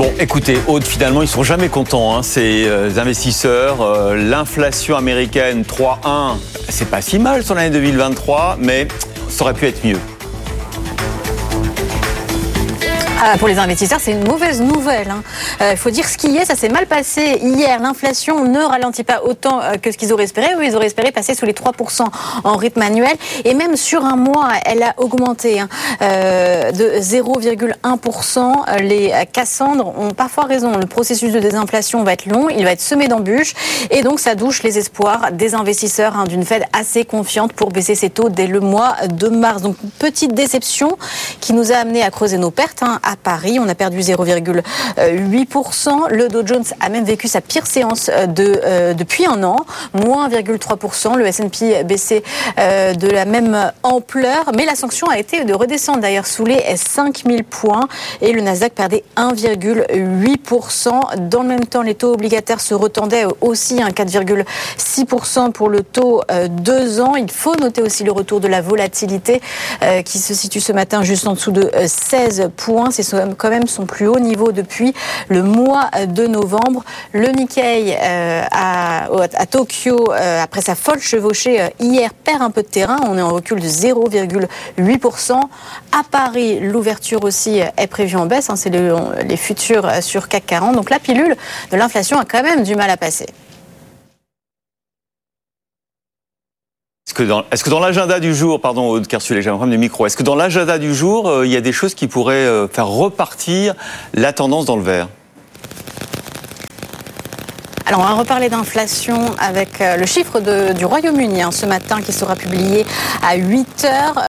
Bon, écoutez, Aude, finalement, ils sont jamais contents, hein, ces euh, investisseurs. Euh, L'inflation américaine 3,1, c'est pas si mal sur l'année 2023, mais ça aurait pu être mieux. Ah, pour les investisseurs, c'est une mauvaise nouvelle. Il hein. euh, faut dire ce qui est, ça s'est mal passé hier. L'inflation ne ralentit pas autant euh, que ce qu'ils auraient espéré. Eux, ils auraient espéré passer sous les 3% en rythme annuel. Et même sur un mois, elle a augmenté hein, euh, de 0,1%. Les Cassandres ont parfois raison. Le processus de désinflation va être long, il va être semé d'embûches. Et donc, ça douche les espoirs des investisseurs hein, d'une Fed assez confiante pour baisser ses taux dès le mois de mars. Donc, petite déception qui nous a amené à creuser nos pertes Paris. On a perdu 0,8%. Le Dow Jones a même vécu sa pire séance euh, euh, depuis un an, moins 1,3%. Le S&P baissé euh, de la même ampleur, mais la sanction a été de redescendre d'ailleurs sous les 5000 points et le Nasdaq perdait 1,8%. Dans le même temps, les taux obligataires se retendaient aussi, 4,6% pour le taux 2 ans. Il faut noter aussi le retour de la volatilité qui se situe ce matin juste en dessous de 16 points c'est quand même son plus haut niveau depuis le mois de novembre. Le Nikkei euh, à, Tokyo, euh, après sa folle chevauchée euh, hier, perd un peu de terrain. On est en recul de 0,8%. À Paris, l'ouverture aussi est prévue en baisse. Hein. c'est les futurs sur CAC 40. Donc la pilule de l'inflation a quand même du mal à passer. Est-ce que dans, l'agenda du jour, pardon Aude Kersulet, j'ai un problème de micro, est-ce que dans l'agenda du jour, euh, il y a des choses qui pourraient euh, faire repartir la tendance dans le vert? Alors, on va reparler d'inflation avec euh, le chiffre du Royaume-Uni hein, ce matin qui sera publié à 8 heures.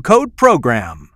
code PROGRAM.